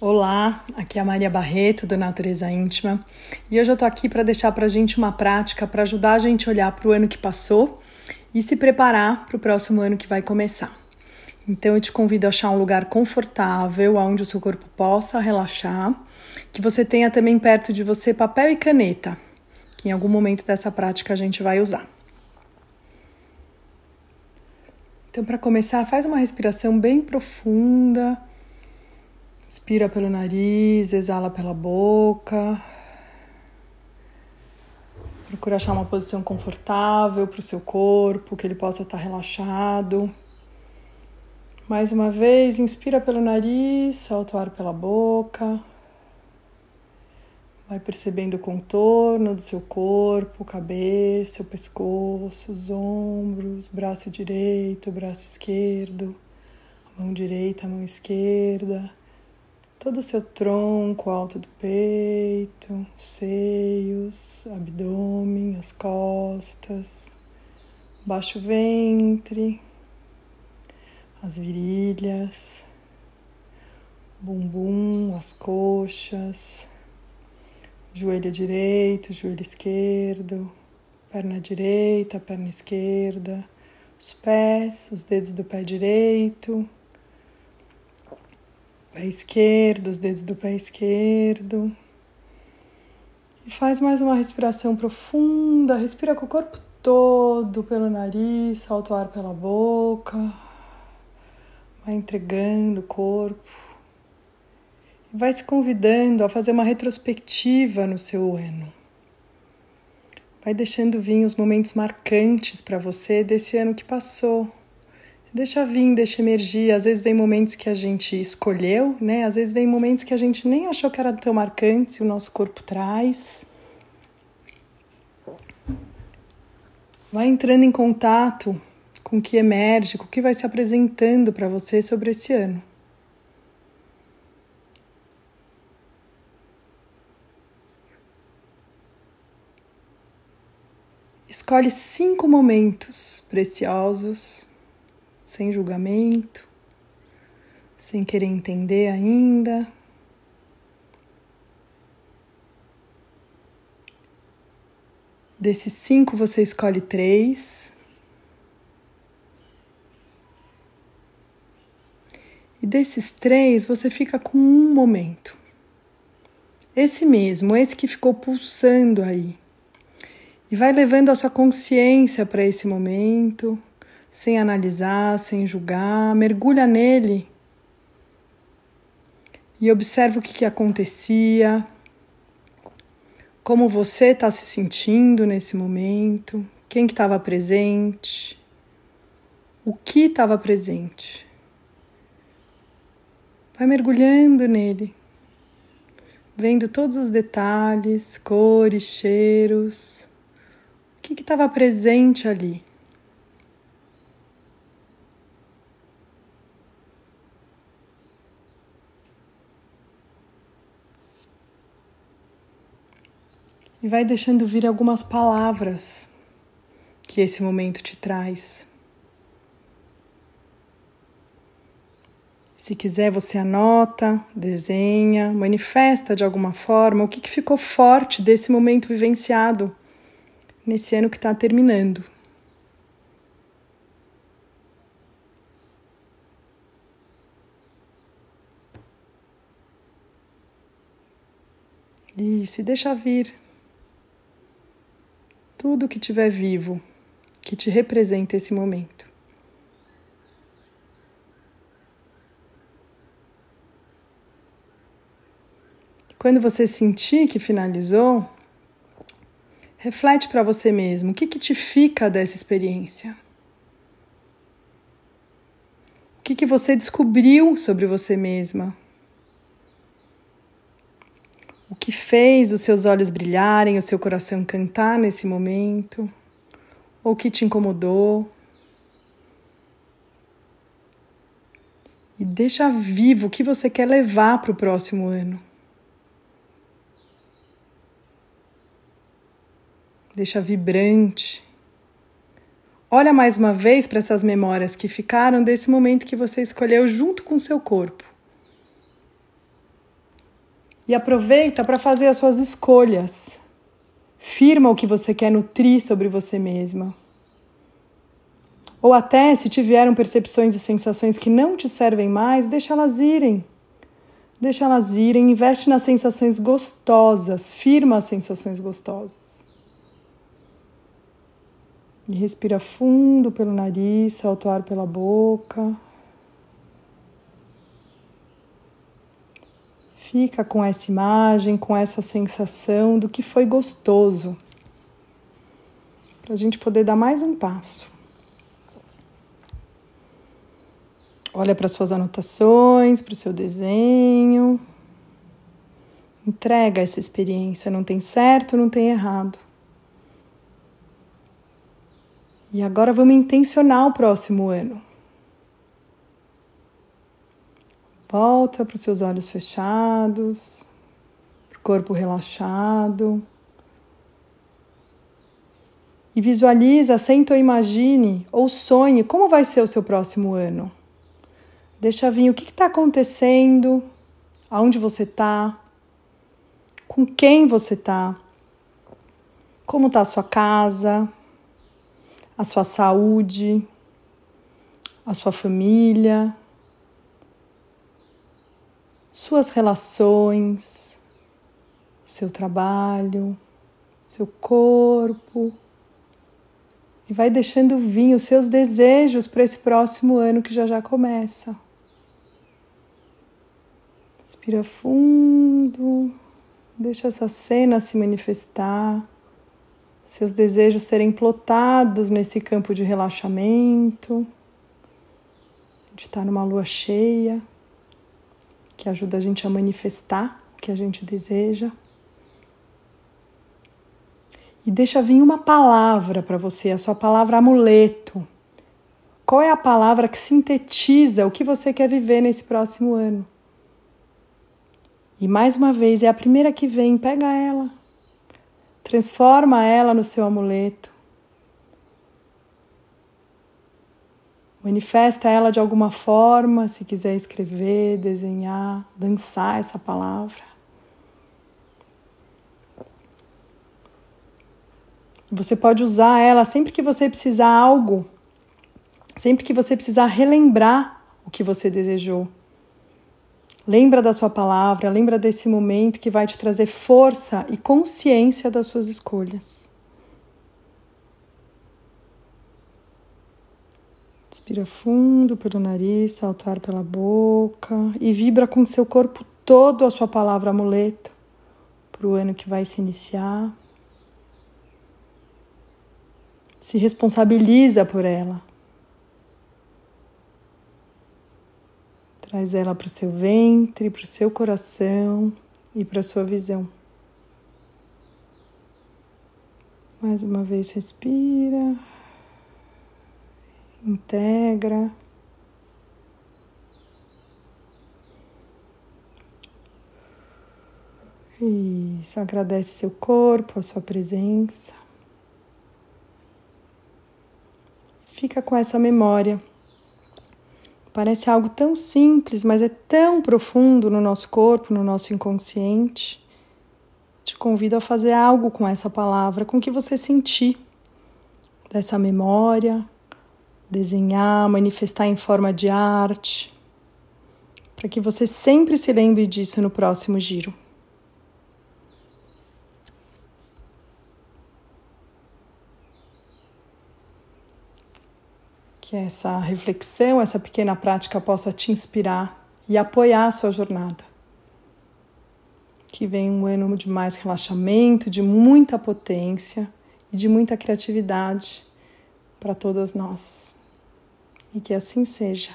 Olá, aqui é a Maria Barreto do Natureza Íntima e hoje eu tô aqui para deixar para gente uma prática para ajudar a gente a olhar para o ano que passou e se preparar para o próximo ano que vai começar. Então eu te convido a achar um lugar confortável onde o seu corpo possa relaxar, que você tenha também perto de você papel e caneta, que em algum momento dessa prática a gente vai usar. Então, para começar, faz uma respiração bem profunda Inspira pelo nariz, exala pela boca. Procura achar uma posição confortável para o seu corpo, que ele possa estar relaxado. Mais uma vez, inspira pelo nariz, solta o ar pela boca. Vai percebendo o contorno do seu corpo, cabeça, o pescoço, os ombros, braço direito, braço esquerdo, mão direita, mão esquerda todo o seu tronco alto do peito, seios, abdômen, as costas, baixo ventre, as virilhas, bumbum, as coxas, joelho direito, joelho esquerdo, perna direita, perna esquerda, os pés, os dedos do pé direito pé esquerdo, os dedos do pé esquerdo. E faz mais uma respiração profunda. Respira com o corpo todo pelo nariz, solta o ar pela boca. Vai entregando o corpo. E vai se convidando a fazer uma retrospectiva no seu ano. Vai deixando vir os momentos marcantes para você desse ano que passou Deixa vir, deixa emergir. Às vezes vem momentos que a gente escolheu, né? Às vezes vem momentos que a gente nem achou que era tão marcantes e o nosso corpo traz. Vai entrando em contato com o que emerge, com o que vai se apresentando para você sobre esse ano. Escolhe cinco momentos preciosos sem julgamento, sem querer entender ainda. Desses cinco, você escolhe três. E desses três, você fica com um momento. Esse mesmo, esse que ficou pulsando aí. E vai levando a sua consciência para esse momento sem analisar, sem julgar, mergulha nele e observa o que, que acontecia, como você está se sentindo nesse momento, quem que estava presente, o que estava presente. Vai mergulhando nele, vendo todos os detalhes, cores, cheiros, o que estava presente ali. E vai deixando vir algumas palavras que esse momento te traz. Se quiser, você anota, desenha, manifesta de alguma forma o que, que ficou forte desse momento vivenciado nesse ano que está terminando. Isso, e deixa vir tudo que tiver vivo, que te representa esse momento. Quando você sentir que finalizou, reflete para você mesmo o que, que te fica dessa experiência. O que, que você descobriu sobre você mesma? O que fez os seus olhos brilharem, o seu coração cantar nesse momento, ou o que te incomodou. E deixa vivo o que você quer levar para o próximo ano. Deixa vibrante. Olha mais uma vez para essas memórias que ficaram desse momento que você escolheu junto com seu corpo. E aproveita para fazer as suas escolhas. Firma o que você quer nutrir sobre você mesma. Ou até, se tiveram percepções e sensações que não te servem mais, deixa elas irem. Deixa elas irem, investe nas sensações gostosas, firma as sensações gostosas. E respira fundo pelo nariz, solta o ar pela boca. Fica com essa imagem, com essa sensação do que foi gostoso. Para a gente poder dar mais um passo. Olha para suas anotações, para o seu desenho. Entrega essa experiência. Não tem certo, não tem errado. E agora vamos intencionar o próximo ano. Volta para os seus olhos fechados, para o corpo relaxado. E visualiza, senta ou imagine, ou sonhe como vai ser o seu próximo ano. Deixa vir o que está acontecendo, aonde você está, com quem você está, como está a sua casa, a sua saúde, a sua família suas relações, seu trabalho, seu corpo. E vai deixando vir os seus desejos para esse próximo ano que já já começa. Respira fundo, deixa essa cena se manifestar, seus desejos serem plotados nesse campo de relaxamento. Gente está numa lua cheia que ajuda a gente a manifestar o que a gente deseja. E deixa vir uma palavra para você, a sua palavra amuleto. Qual é a palavra que sintetiza o que você quer viver nesse próximo ano? E mais uma vez, é a primeira que vem, pega ela. Transforma ela no seu amuleto. Manifesta ela de alguma forma, se quiser escrever, desenhar, dançar essa palavra. Você pode usar ela sempre que você precisar algo, sempre que você precisar relembrar o que você desejou. Lembra da sua palavra, lembra desse momento que vai te trazer força e consciência das suas escolhas. Respira fundo pelo nariz, solta ar pela boca e vibra com seu corpo todo a sua palavra amuleto para o ano que vai se iniciar. Se responsabiliza por ela. Traz ela para o seu ventre, para o seu coração e para a sua visão. Mais uma vez, respira integra. Isso, agradece seu corpo, a sua presença. Fica com essa memória. Parece algo tão simples, mas é tão profundo no nosso corpo, no nosso inconsciente. Te convido a fazer algo com essa palavra, com o que você sentir dessa memória, desenhar, manifestar em forma de arte, para que você sempre se lembre disso no próximo giro. Que essa reflexão, essa pequena prática possa te inspirar e apoiar a sua jornada. Que venha um ano de mais relaxamento, de muita potência e de muita criatividade para todas nós e que assim seja.